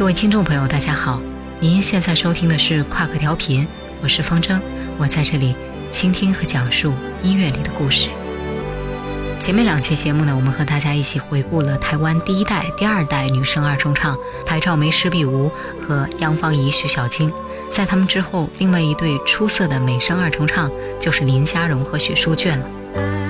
各位听众朋友，大家好，您现在收听的是跨克调频，我是风筝，我在这里倾听和讲述音乐里的故事。前面两期节目呢，我们和大家一起回顾了台湾第一代、第二代女声二重唱台照梅、施碧梧和杨芳仪、徐小菁。在他们之后，另外一对出色的美声二重唱就是林佳荣和许淑娟了。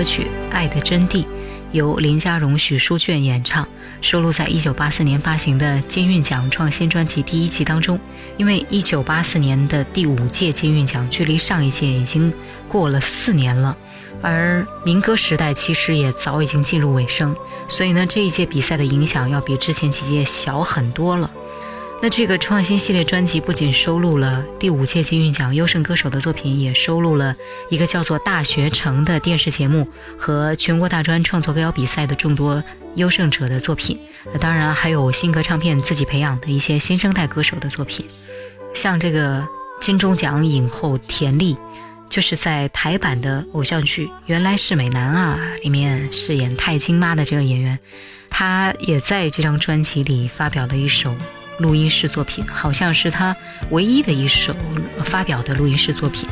歌曲《爱的真谛》由林佳荣、许淑娟演唱，收录在一九八四年发行的金韵奖创新专辑第一集当中。因为一九八四年的第五届金韵奖距离上一届已经过了四年了，而民歌时代其实也早已经进入尾声，所以呢，这一届比赛的影响要比之前几届小很多了。那这个创新系列专辑不仅收录了第五届金韵奖优胜歌手的作品，也收录了一个叫做《大学城》的电视节目和全国大专创作歌谣比赛的众多优胜者的作品。那当然还有新歌唱片自己培养的一些新生代歌手的作品，像这个金钟奖影后田丽，就是在台版的偶像剧《原来是美男啊》里面饰演太金妈的这个演员，她也在这张专辑里发表了一首。录音室作品好像是他唯一的一首发表的录音室作品，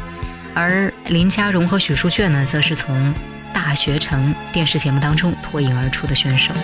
而林佳荣和许淑卷呢，则是从《大学城》电视节目当中脱颖而出的选手。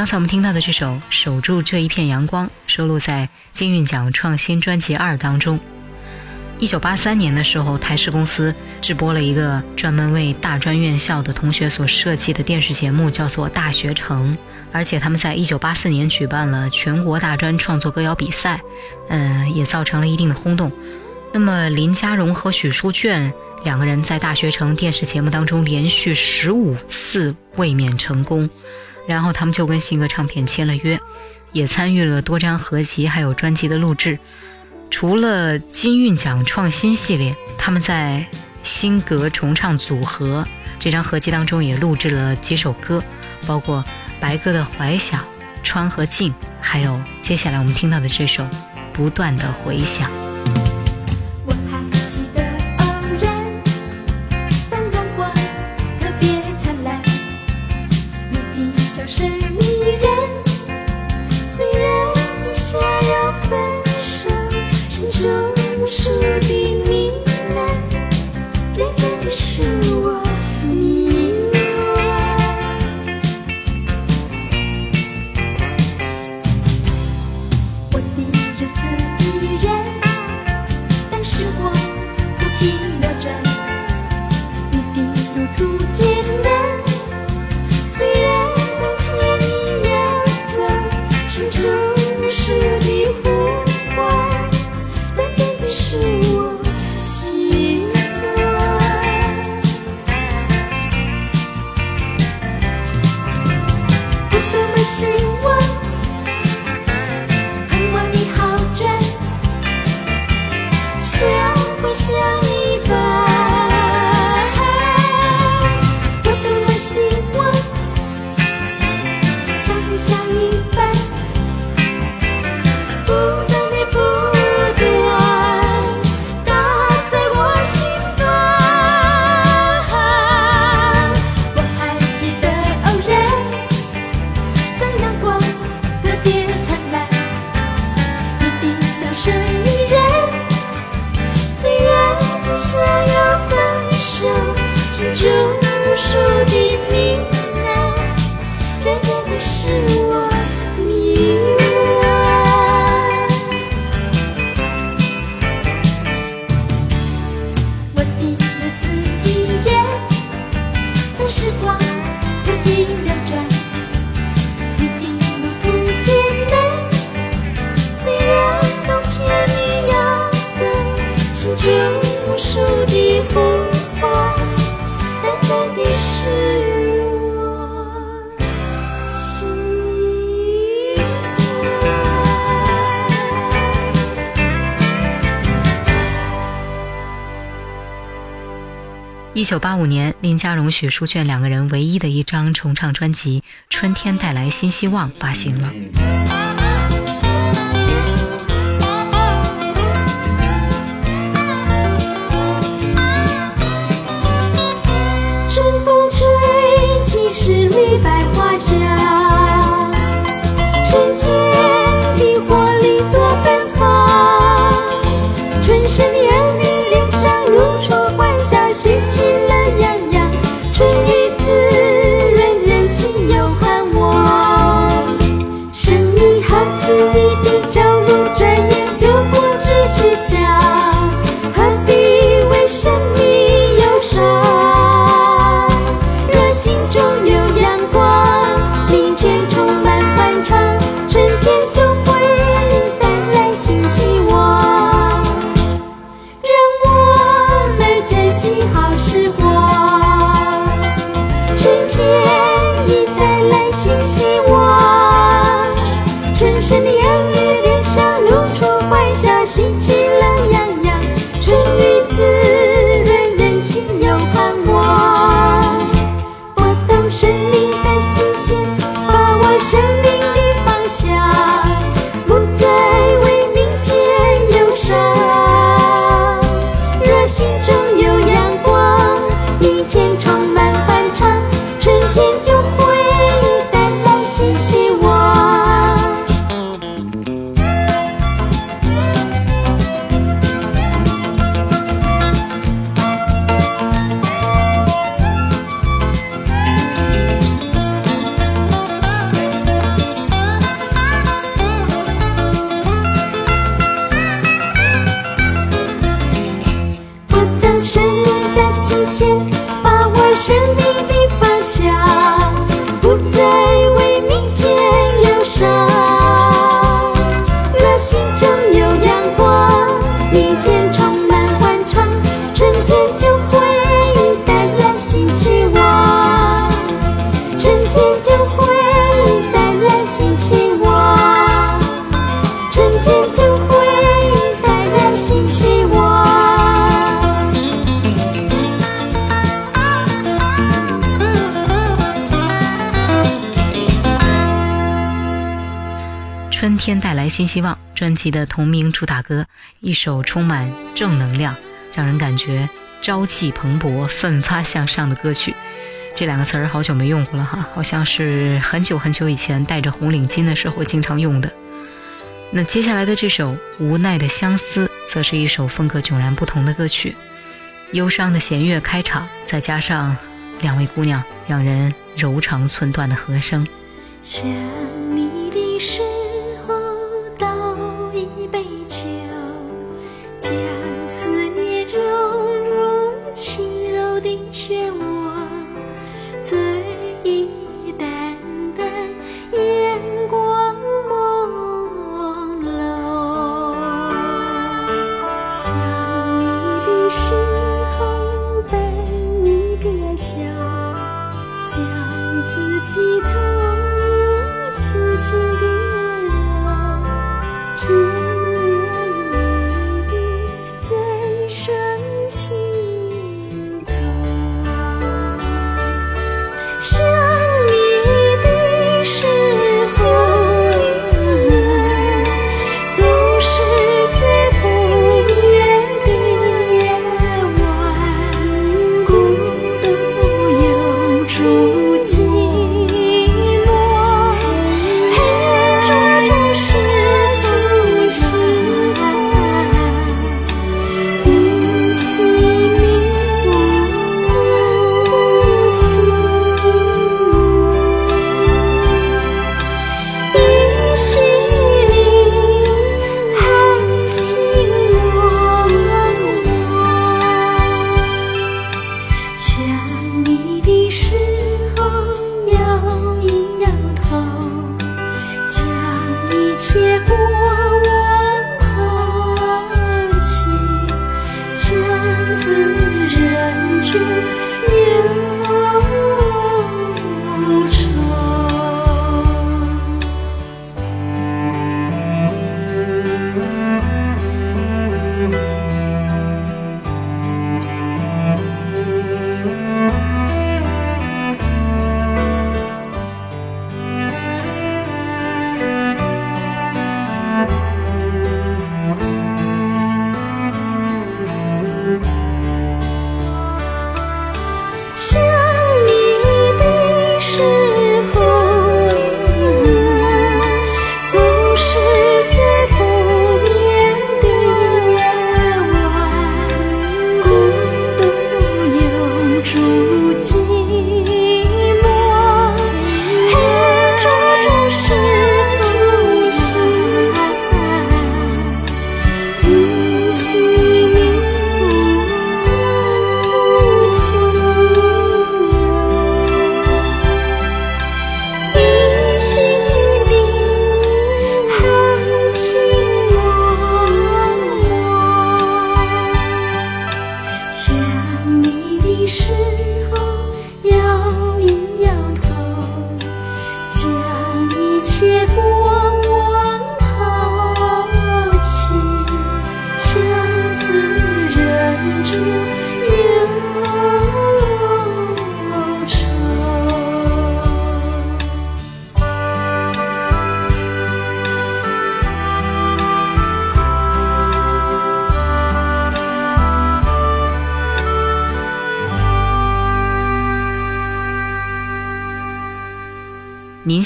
刚才我们听到的这首《守住这一片阳光》收录在金韵奖创新专辑二当中。一九八三年的时候，台视公司制播了一个专门为大专院校的同学所设计的电视节目，叫做《大学城》，而且他们在一九八四年举办了全国大专创作歌谣比赛，嗯，也造成了一定的轰动。那么林家荣和许书卷两个人在《大学城》电视节目当中连续十五次卫冕成功，然后他们就跟新歌唱片签了约，也参与了多张合集还有专辑的录制。除了金韵奖创新系列，他们在新格重唱组合这张合集当中也录制了几首歌，包括白鸽的怀想、川和静，还有接下来我们听到的这首不断的回响。像是迷人。一九八五年，林佳荣、许书卷两个人唯一的一张重唱专辑《春天带来新希望》发行了。春天带来新希望》专辑的同名主打歌，一首充满正能量，让人感觉朝气蓬勃、奋发向上的歌曲。这两个词儿好久没用过了哈，好像是很久很久以前戴着红领巾的时候经常用的。那接下来的这首《无奈的相思》则是一首风格迥然不同的歌曲，忧伤的弦乐开场，再加上两位姑娘让人柔肠寸断的和声。想你的时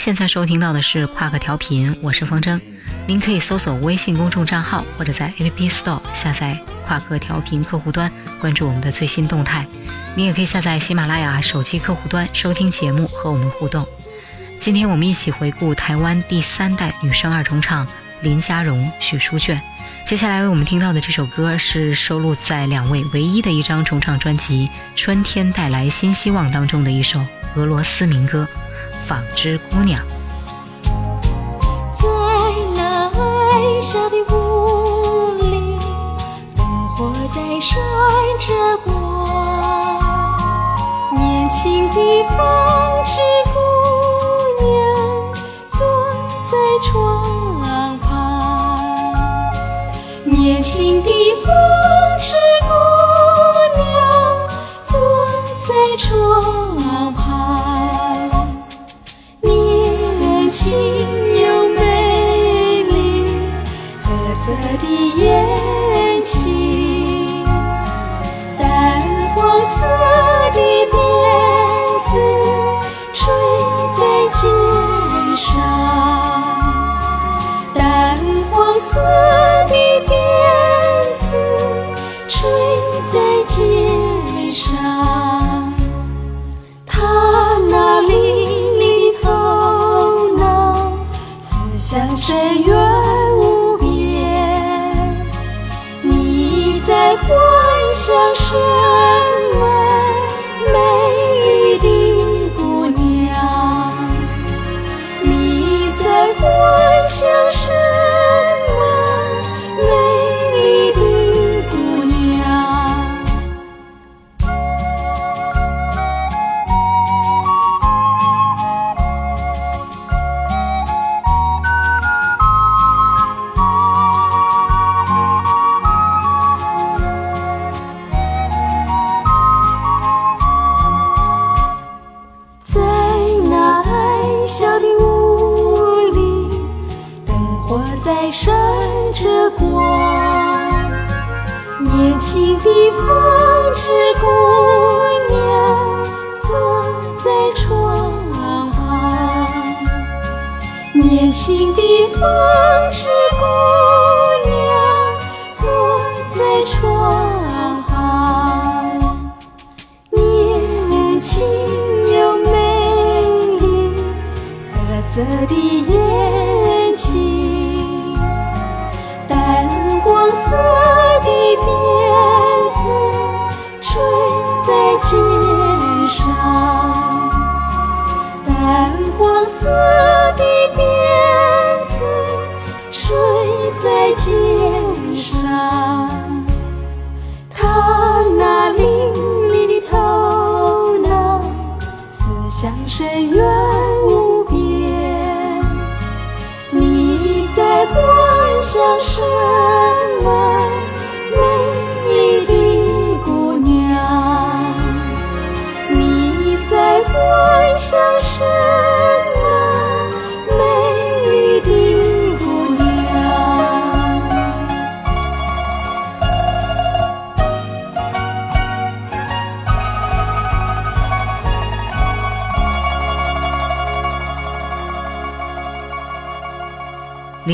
现在收听到的是跨克调频，我是风筝。您可以搜索微信公众账号，或者在 App Store 下载跨克调频客户端，关注我们的最新动态。您也可以下载喜马拉雅手机客户端收听节目和我们互动。今天我们一起回顾台湾第三代女声二重唱林佳荣、许淑娟。接下来为我们听到的这首歌是收录在两位唯一的一张重唱专辑《春天带来新希望》当中的一首俄罗斯民歌《纺织姑娘》。在那矮小的屋里，灯火在闪着的我的辫子垂在肩上。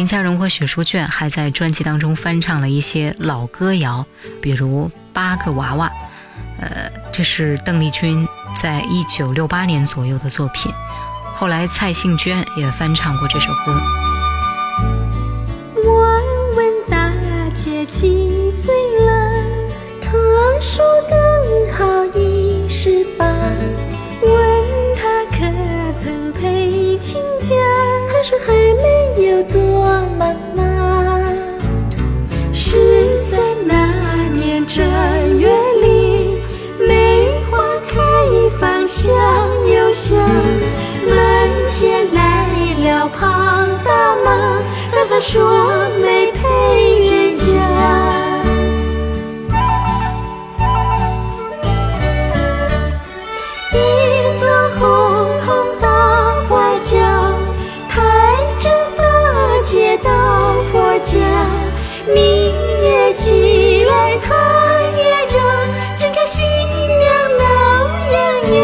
林家荣和许淑娟还在专辑当中翻唱了一些老歌谣，比如《八个娃娃》，呃，这是邓丽君在一九六八年左右的作品。后来蔡幸娟也翻唱过这首歌。我问大姐几岁了？她说刚好一十八。问她可曾陪亲家？她说还没有做妈妈。是在那年正月里，梅花开放香又香，门前来了庞大妈，和她说没陪人家。你也起来，她也让，只看新娘闹洋洋。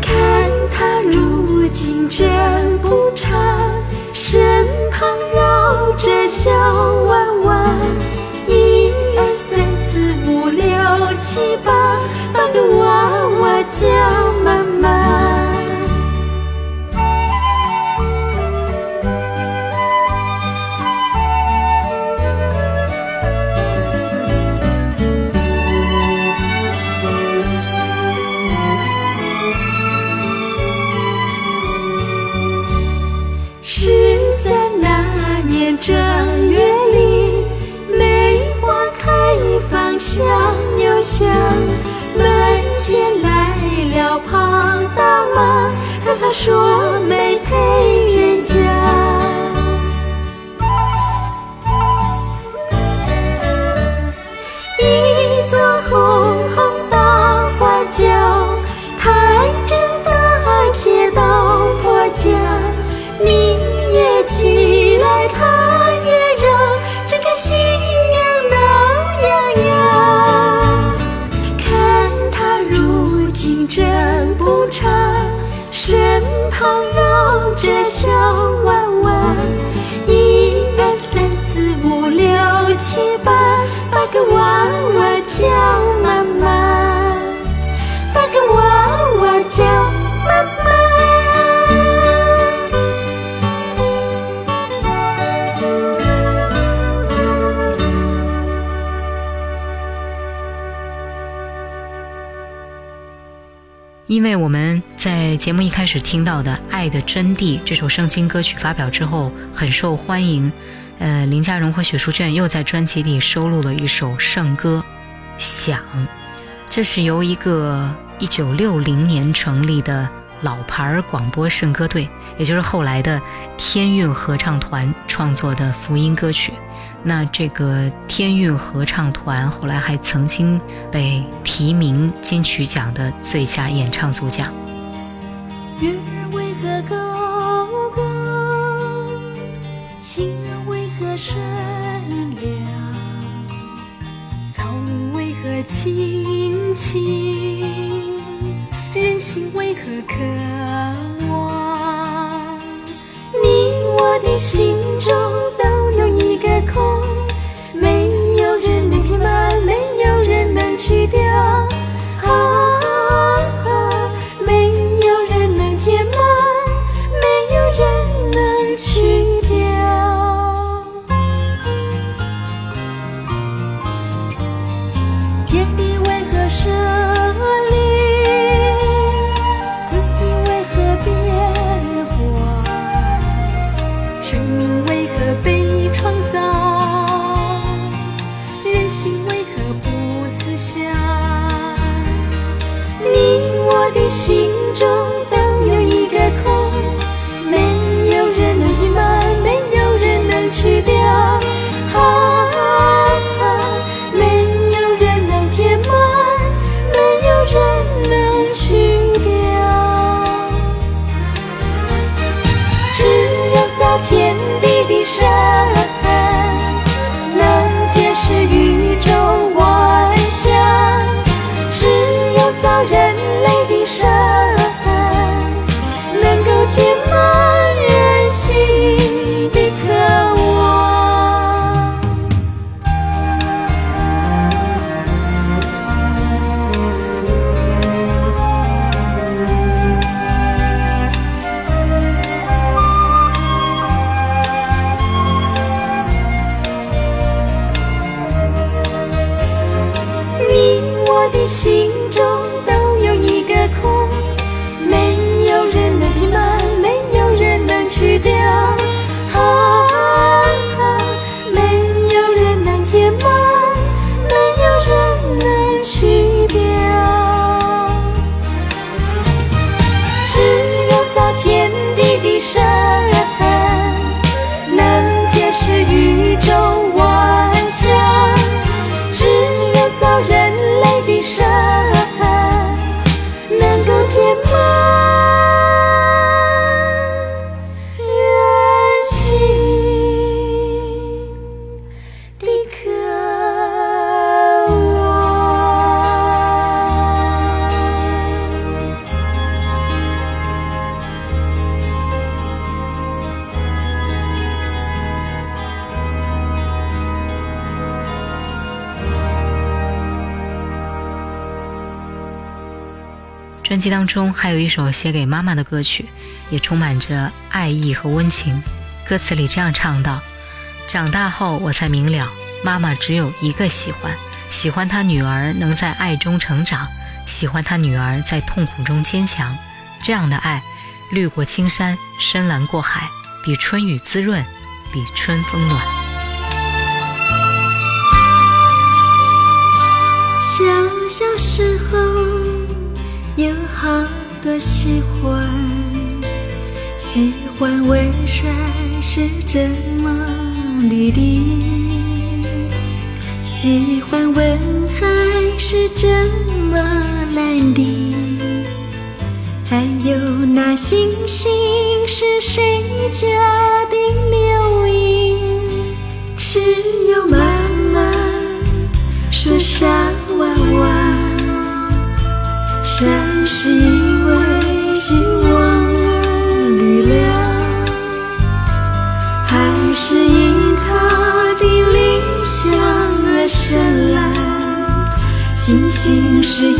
看她如今真不长，身旁绕着小娃娃，一二三四五六七八，八个娃娃叫说没小娃娃，一二三四五六七八，八个娃娃叫因为我们在节目一开始听到的《爱的真谛》这首圣经歌曲发表之后很受欢迎，呃，林家荣和许淑娟又在专辑里收录了一首圣歌《想》，这是由一个一九六零年成立的老牌广播圣歌队，也就是后来的天韵合唱团创作的福音歌曲。那这个天韵合唱团后来还曾经被提名金曲奖的最佳演唱组奖。月儿为何高高？星儿为何闪亮？草木为何青青？人心为何渴望？你我的心中人能专辑当中还有一首写给妈妈的歌曲，也充满着爱意和温情。歌词里这样唱道：“长大后我才明了，妈妈只有一个喜欢，喜欢她女儿能在爱中成长，喜欢她女儿在痛苦中坚强。这样的爱，绿过青山，深蓝过海，比春雨滋润，比春风暖。”小小时候多喜欢，喜欢问山是怎么绿的，喜欢问海是怎么蓝的，还有那星星是谁家的流萤，只有妈妈。说傻娃娃，是因为希望而力量还是因他的理想而绚烂星星是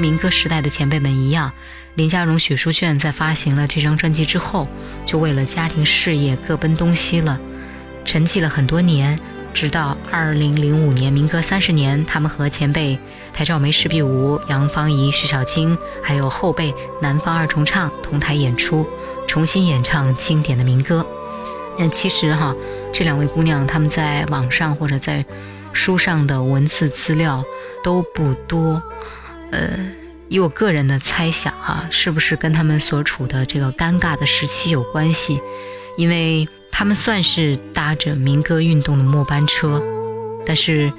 民歌时代的前辈们一样，林家荣、许淑娟在发行了这张专辑之后，就为了家庭事业各奔东西了，沉寂了很多年。直到2005年民歌三十年，他们和前辈台照梅、石碧梧、杨芳仪、徐小菁，还有后辈南方二重唱同台演出，重新演唱经典的民歌。那其实哈，这两位姑娘她们在网上或者在书上的文字资料都不多，呃，以我个人的猜想哈、是不是跟他们所处的这个尴尬的时期有关系？因为他们算是搭着民歌运动的末班车，但是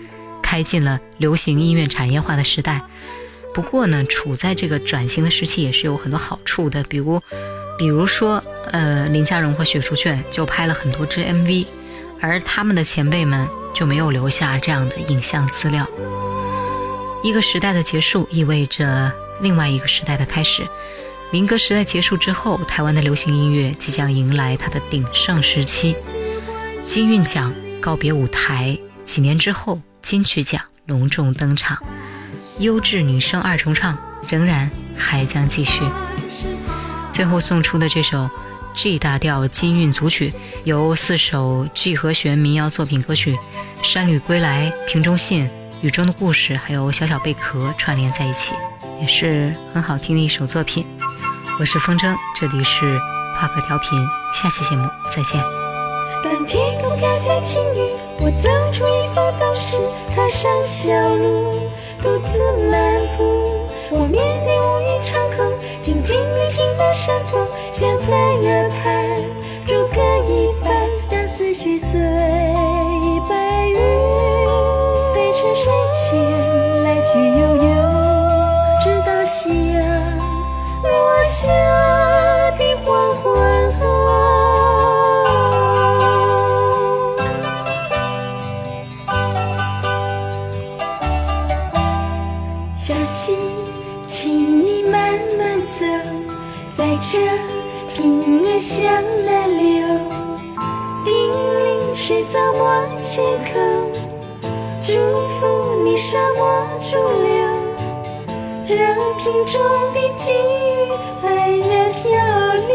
开进了流行音乐产业化的时代。不过呢，处在这个转型的时期也是有很多好处的，比如，比如说，呃，林嘉荣和许淑炫就拍了很多支 MV，而他们的前辈们就没有留下这样的影像资料。一个时代的结束意味着另外一个时代的开始。民歌时代结束之后，台湾的流行音乐即将迎来它的鼎盛时期。金韵奖告别舞台，几年之后，金曲奖隆重登场。优质女声二重唱仍然还将继续。最后送出的这首 G 大调金韵组曲，由四首 G 和弦民谣作品歌曲《山旅归来》《瓶中信》《雨中的故事》还有《小小贝壳》串联在一起，也是很好听的一首作品。我是风筝，这里是跨个调频，下期节目再见。当天空飘下轻雨，我走出一幅都市，踏上小路，独自漫步。我面对乌云长空，静静聆听那山风，像在耳畔，如歌一般，让思绪随是谁前来去悠悠，直到夕阳落下的黄昏后。小溪，请你慢慢走，在这平儿向南流，叮咛水草莫千口。祝福你，沙漠逐流，任瓶中的际遇安然漂流。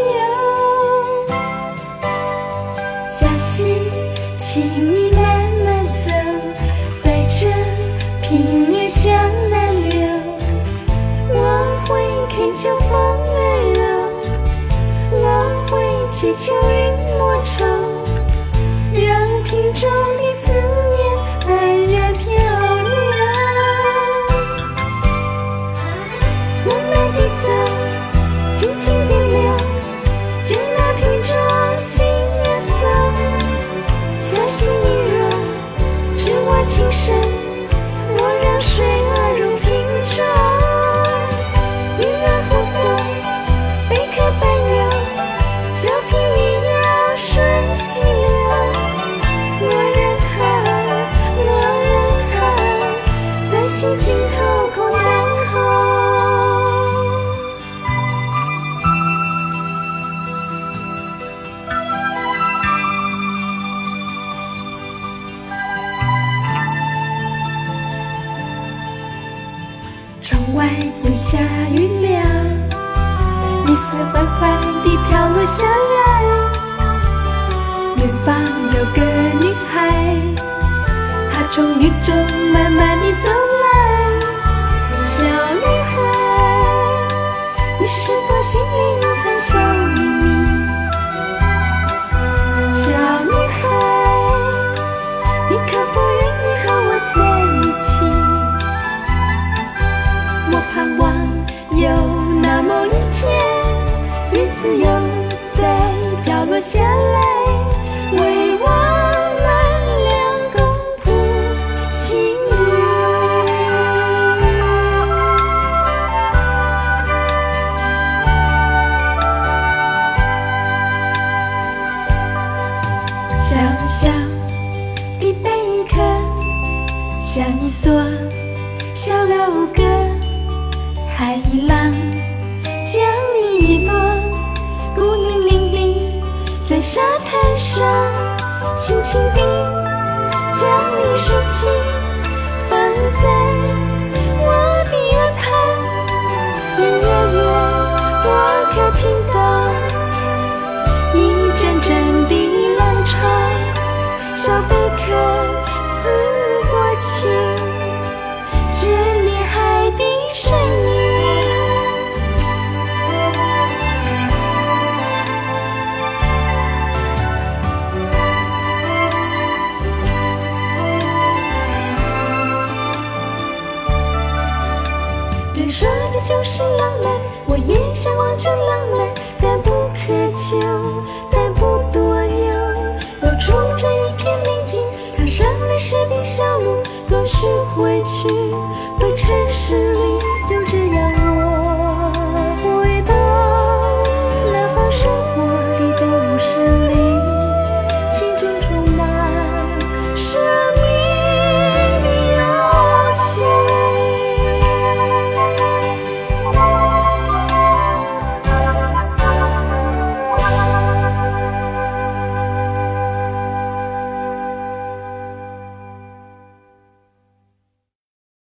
小溪，请你慢慢走，在这平日向南流。我会恳求风儿柔，我会祈求云莫愁。相爱，远方有个女孩，她从雨中慢慢地走来。